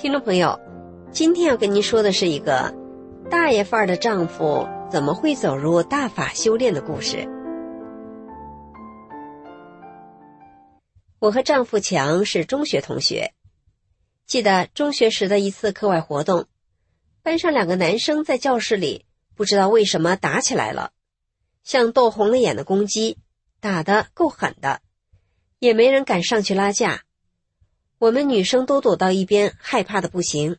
听众朋友。今天要跟您说的是一个大爷范儿的丈夫怎么会走入大法修炼的故事。我和丈夫强是中学同学，记得中学时的一次课外活动，班上两个男生在教室里不知道为什么打起来了，像斗红了眼的公鸡，打得够狠的，也没人敢上去拉架，我们女生都躲到一边，害怕的不行。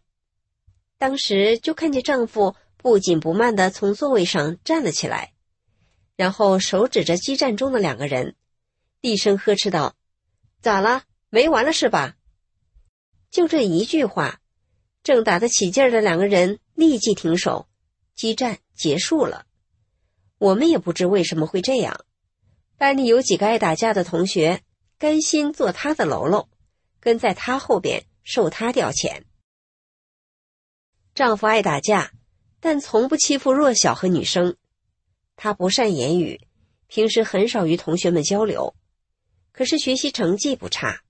当时就看见丈夫不紧不慢地从座位上站了起来，然后手指着激战中的两个人，厉声呵斥道：“咋了？没完了是吧？”就这一句话，正打得起劲儿的两个人立即停手，激战结束了。我们也不知为什么会这样，班里有几个爱打架的同学，甘心做他的喽喽，跟在他后边受他调遣。丈夫爱打架，但从不欺负弱小和女生。他不善言语，平时很少与同学们交流，可是学习成绩不差。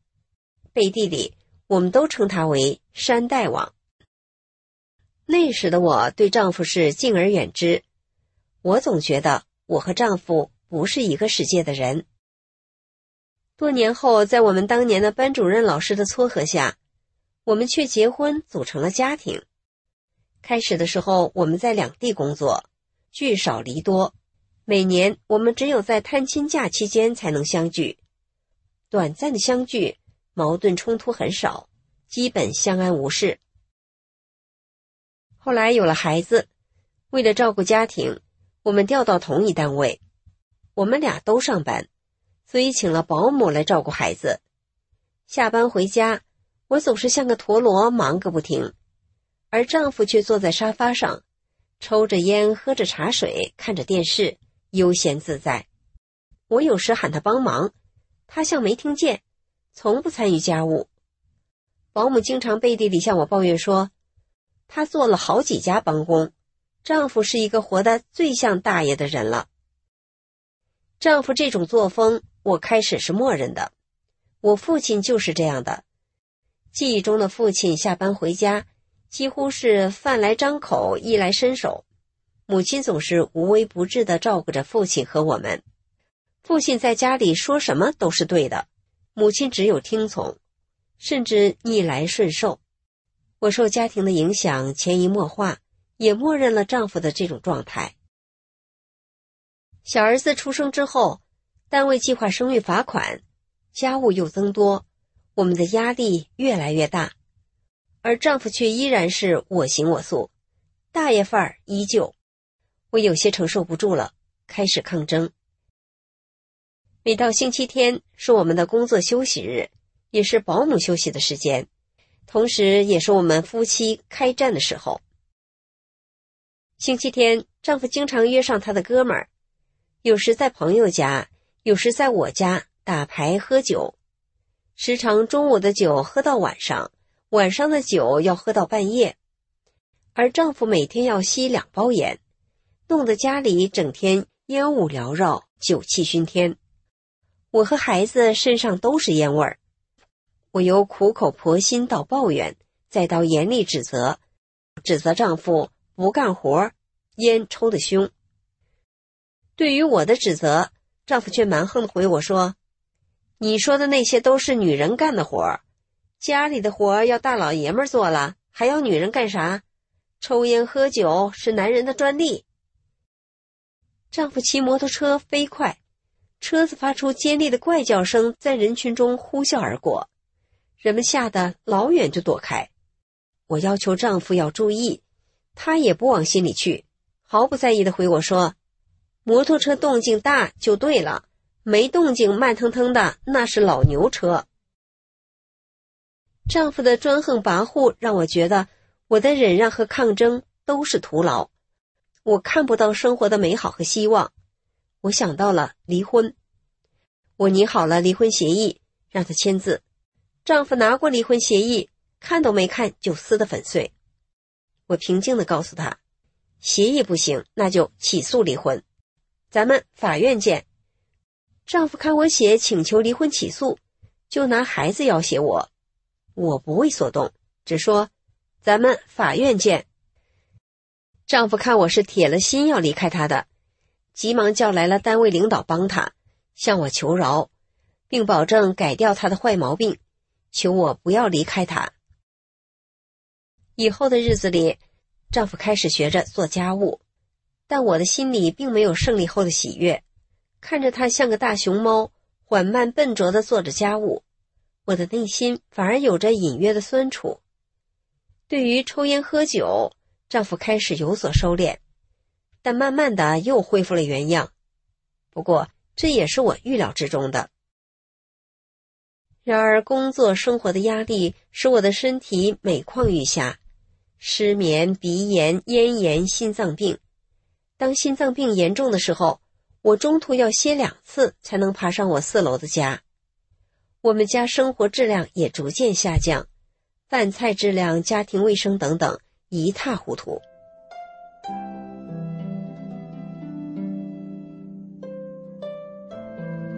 背地里，我们都称他为山大王。那时的我对丈夫是敬而远之，我总觉得我和丈夫不是一个世界的人。多年后，在我们当年的班主任老师的撮合下，我们却结婚，组成了家庭。开始的时候，我们在两地工作，聚少离多。每年我们只有在探亲假期间才能相聚，短暂的相聚，矛盾冲突很少，基本相安无事。后来有了孩子，为了照顾家庭，我们调到同一单位，我们俩都上班，所以请了保姆来照顾孩子。下班回家，我总是像个陀螺，忙个不停。而丈夫却坐在沙发上，抽着烟，喝着茶水，看着电视，悠闲自在。我有时喊他帮忙，他像没听见，从不参与家务。保姆经常背地里向我抱怨说，她做了好几家帮工，丈夫是一个活得最像大爷的人了。丈夫这种作风，我开始是默认的。我父亲就是这样的，记忆中的父亲下班回家。几乎是饭来张口，衣来伸手。母亲总是无微不至的照顾着父亲和我们。父亲在家里说什么都是对的，母亲只有听从，甚至逆来顺受。我受家庭的影响，潜移默化，也默认了丈夫的这种状态。小儿子出生之后，单位计划生育罚款，家务又增多，我们的压力越来越大。而丈夫却依然是我行我素，大爷范儿依旧。我有些承受不住了，开始抗争。每到星期天是我们的工作休息日，也是保姆休息的时间，同时也是我们夫妻开战的时候。星期天，丈夫经常约上他的哥们儿，有时在朋友家，有时在我家打牌喝酒，时常中午的酒喝到晚上。晚上的酒要喝到半夜，而丈夫每天要吸两包烟，弄得家里整天烟雾缭绕，酒气熏天。我和孩子身上都是烟味儿。我由苦口婆心到抱怨，再到严厉指责，指责丈夫不干活，烟抽得凶。对于我的指责，丈夫却蛮横的回我说：“你说的那些都是女人干的活儿。”家里的活要大老爷们做了，还要女人干啥？抽烟喝酒是男人的专利。丈夫骑摩托车飞快，车子发出尖利的怪叫声，在人群中呼啸而过，人们吓得老远就躲开。我要求丈夫要注意，他也不往心里去，毫不在意的回我说：“摩托车动静大就对了，没动静，慢腾腾的，那是老牛车。丈夫的专横跋扈让我觉得我的忍让和抗争都是徒劳，我看不到生活的美好和希望。我想到了离婚，我拟好了离婚协议，让他签字。丈夫拿过离婚协议，看都没看就撕得粉碎。我平静的告诉他，协议不行，那就起诉离婚，咱们法院见。丈夫看我写请求离婚起诉，就拿孩子要挟我。我不为所动，只说：“咱们法院见。”丈夫看我是铁了心要离开他的，急忙叫来了单位领导帮他，向我求饶，并保证改掉他的坏毛病，求我不要离开他。以后的日子里，丈夫开始学着做家务，但我的心里并没有胜利后的喜悦，看着他像个大熊猫，缓慢笨拙的做着家务。我的内心反而有着隐约的酸楚。对于抽烟喝酒，丈夫开始有所收敛，但慢慢的又恢复了原样。不过这也是我预料之中的。然而，工作生活的压力使我的身体每况愈下，失眠、鼻炎、咽炎、心脏病。当心脏病严重的时候，我中途要歇两次才能爬上我四楼的家。我们家生活质量也逐渐下降，饭菜质量、家庭卫生等等一塌糊涂。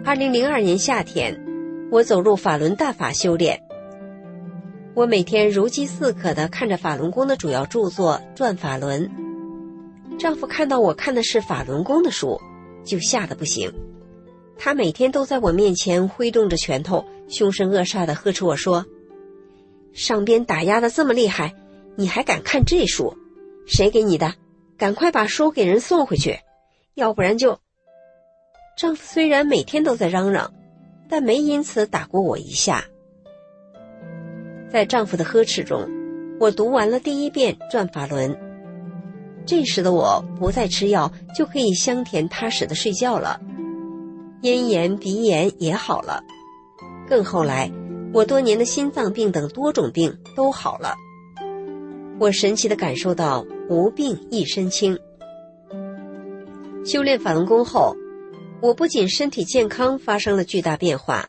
二零零二年夏天，我走入法轮大法修炼。我每天如饥似渴的看着法轮功的主要著作《转法轮》。丈夫看到我看的是法轮功的书，就吓得不行。他每天都在我面前挥动着拳头，凶神恶煞的呵斥我说：“上边打压的这么厉害，你还敢看这书？谁给你的？赶快把书给人送回去，要不然就……”丈夫虽然每天都在嚷嚷，但没因此打过我一下。在丈夫的呵斥中，我读完了第一遍《转法轮》。这时的我不再吃药，就可以香甜踏实的睡觉了。咽炎、鼻炎也好了，更后来，我多年的心脏病等多种病都好了。我神奇的感受到无病一身轻。修炼法轮功后，我不仅身体健康发生了巨大变化，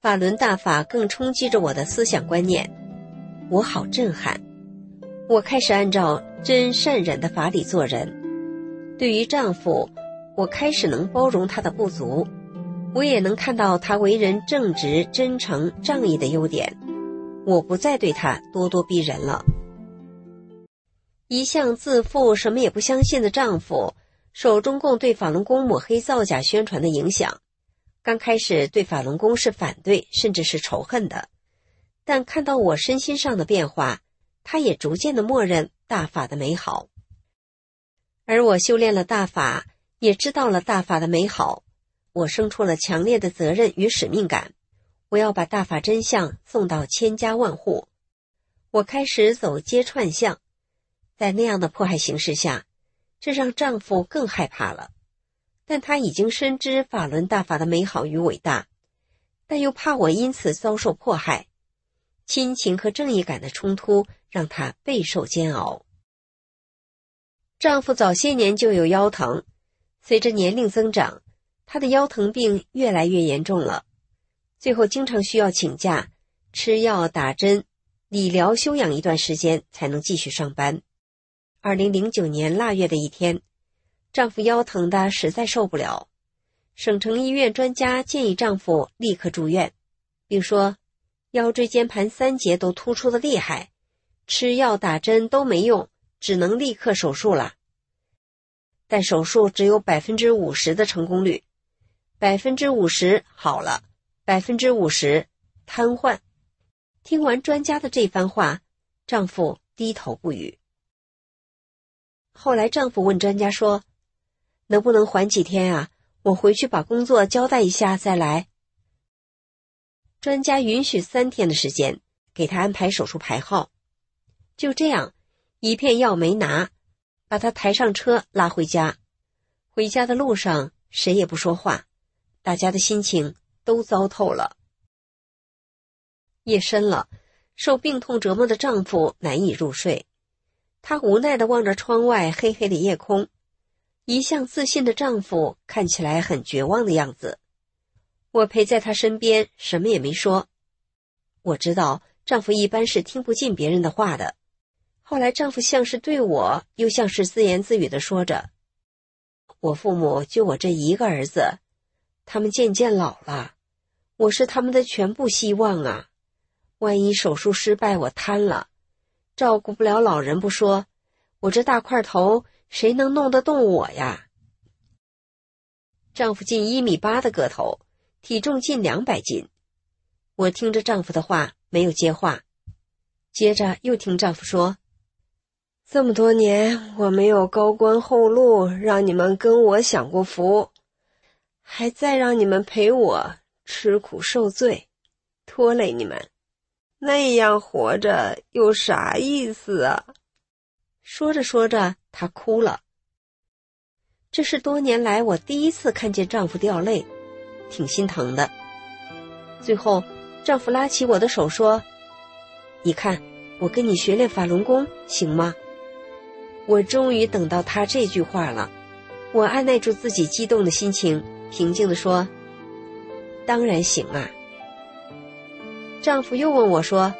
法轮大法更冲击着我的思想观念，我好震撼。我开始按照真善忍的法理做人，对于丈夫。我开始能包容他的不足，我也能看到他为人正直、真诚、仗义的优点。我不再对他咄咄逼人了。一向自负、什么也不相信的丈夫，受中共对法轮功抹黑造假宣传的影响，刚开始对法轮功是反对，甚至是仇恨的。但看到我身心上的变化，他也逐渐的默认大法的美好。而我修炼了大法。也知道了大法的美好，我生出了强烈的责任与使命感。我要把大法真相送到千家万户。我开始走街串巷，在那样的迫害形势下，这让丈夫更害怕了。但他已经深知法轮大法的美好与伟大，但又怕我因此遭受迫害，亲情和正义感的冲突让他备受煎熬。丈夫早些年就有腰疼。随着年龄增长，他的腰疼病越来越严重了，最后经常需要请假，吃药、打针、理疗、休养一段时间才能继续上班。二零零九年腊月的一天，丈夫腰疼的实在受不了，省城医院专家建议丈夫立刻住院，并说腰椎间盘三节都突出的厉害，吃药打针都没用，只能立刻手术了。但手术只有百分之五十的成功率，百分之五十好了，百分之五十瘫痪。听完专家的这番话，丈夫低头不语。后来，丈夫问专家说：“能不能缓几天啊？我回去把工作交代一下再来。”专家允许三天的时间，给他安排手术排号。就这样，一片药没拿。把他抬上车拉回家，回家的路上谁也不说话，大家的心情都糟透了。夜深了，受病痛折磨的丈夫难以入睡，他无奈的望着窗外黑黑的夜空。一向自信的丈夫看起来很绝望的样子。我陪在他身边，什么也没说。我知道丈夫一般是听不进别人的话的。后来，丈夫像是对我，又像是自言自语的说着：“我父母就我这一个儿子，他们渐渐老了，我是他们的全部希望啊！万一手术失败，我瘫了，照顾不了老人不说，我这大块头谁能弄得动我呀？”丈夫近一米八的个头，体重近两百斤。我听着丈夫的话，没有接话，接着又听丈夫说。这么多年，我没有高官厚禄，让你们跟我享过福，还再让你们陪我吃苦受罪，拖累你们，那样活着有啥意思啊？说着说着，她哭了。这是多年来我第一次看见丈夫掉泪，挺心疼的。最后，丈夫拉起我的手说：“你看，我跟你学练法轮功，行吗？”我终于等到他这句话了，我按耐住自己激动的心情，平静地说：“当然行啊。”丈夫又问我说：“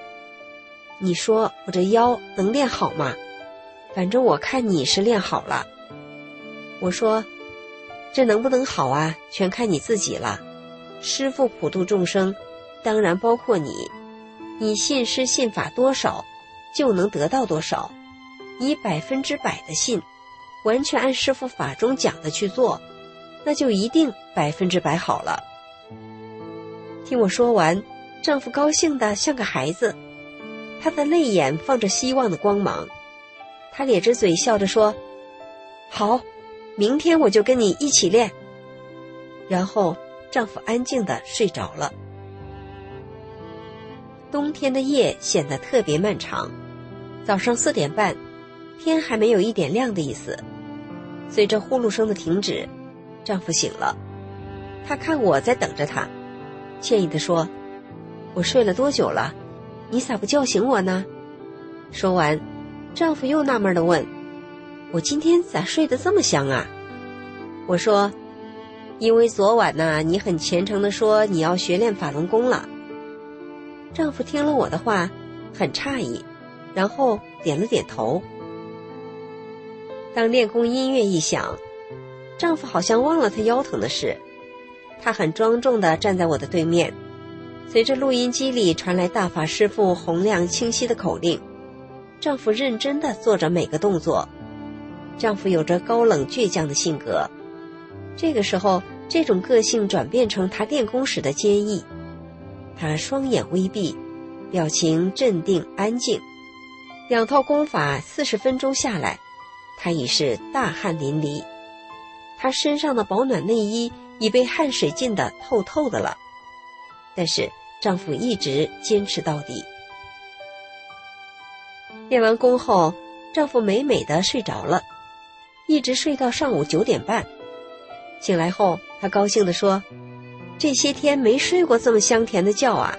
你说我这腰能练好吗？反正我看你是练好了。”我说：“这能不能好啊，全看你自己了。师傅普度众生，当然包括你。你信师信法多少，就能得到多少。”以百分之百的信，完全按师傅法中讲的去做，那就一定百分之百好了。听我说完，丈夫高兴的像个孩子，他的泪眼放着希望的光芒，他咧着嘴笑着说：“好，明天我就跟你一起练。”然后丈夫安静的睡着了。冬天的夜显得特别漫长，早上四点半。天还没有一点亮的意思，随着呼噜声的停止，丈夫醒了。他看我在等着他，歉意地说：“我睡了多久了？你咋不叫醒我呢？”说完，丈夫又纳闷地问：“我今天咋睡得这么香啊？”我说：“因为昨晚呢，你很虔诚地说你要学练法轮功了。”丈夫听了我的话，很诧异，然后点了点头。当练功音乐一响，丈夫好像忘了他腰疼的事，他很庄重地站在我的对面。随着录音机里传来大法师父洪亮清晰的口令，丈夫认真地做着每个动作。丈夫有着高冷倔强的性格，这个时候，这种个性转变成他练功时的坚毅。他双眼微闭，表情镇定安静。两套功法四十分钟下来。他已是大汗淋漓，他身上的保暖内衣已被汗水浸得透透的了。但是丈夫一直坚持到底。练完功后，丈夫美美的睡着了，一直睡到上午九点半。醒来后，他高兴地说：“这些天没睡过这么香甜的觉啊！”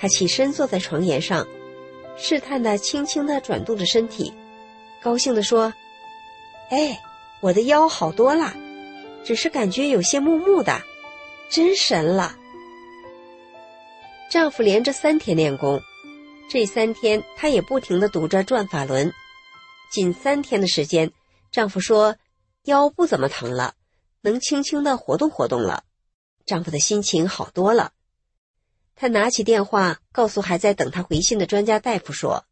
他起身坐在床沿上，试探的轻轻的转动着身体，高兴地说。哎，我的腰好多了，只是感觉有些木木的，真神了。丈夫连着三天练功，这三天他也不停的读着转法轮。仅三天的时间，丈夫说腰不怎么疼了，能轻轻的活动活动了。丈夫的心情好多了。他拿起电话，告诉还在等他回信的专家大夫说：“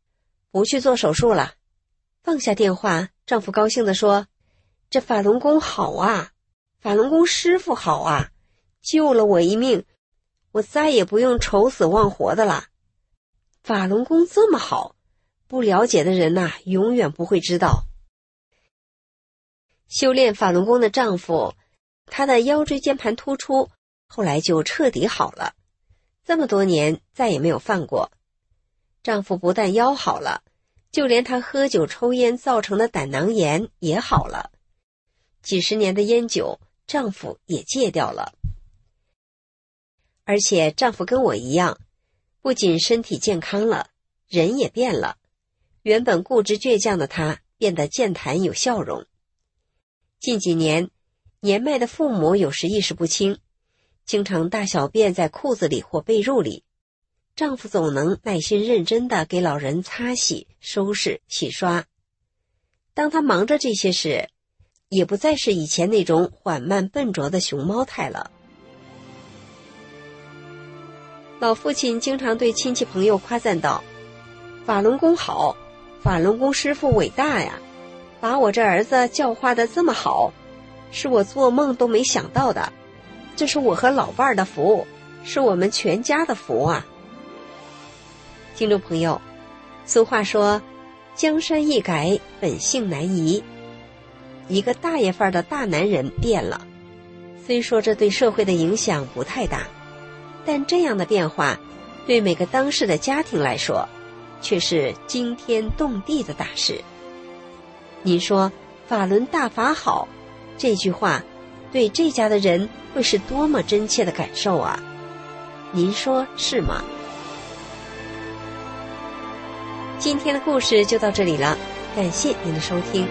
不去做手术了。”放下电话。丈夫高兴地说：“这法轮功好啊，法轮功师傅好啊，救了我一命，我再也不用愁死忘活的了。法轮功这么好，不了解的人呐，永远不会知道。”修炼法轮功的丈夫，他的腰椎间盘突出，后来就彻底好了，这么多年再也没有犯过。丈夫不但腰好了。就连他喝酒抽烟造成的胆囊炎也好了，几十年的烟酒，丈夫也戒掉了。而且丈夫跟我一样，不仅身体健康了，人也变了。原本固执倔强的他变得健谈有笑容。近几年，年迈的父母有时意识不清，经常大小便在裤子里或被褥里，丈夫总能耐心认真的给老人擦洗、收拾、洗刷。当他忙着这些时，也不再是以前那种缓慢笨拙的熊猫态了。老父亲经常对亲戚朋友夸赞道：“法轮功好，法轮功师傅伟大呀，把我这儿子教化的这么好，是我做梦都没想到的。这是我和老伴儿的福，是我们全家的福啊！”听众朋友，俗话说：“江山易改，本性难移。”一个大爷范儿的大男人变了，虽说这对社会的影响不太大。但这样的变化，对每个当事的家庭来说，却是惊天动地的大事。您说“法轮大法好”这句话，对这家的人会是多么真切的感受啊？您说是吗？今天的故事就到这里了，感谢您的收听。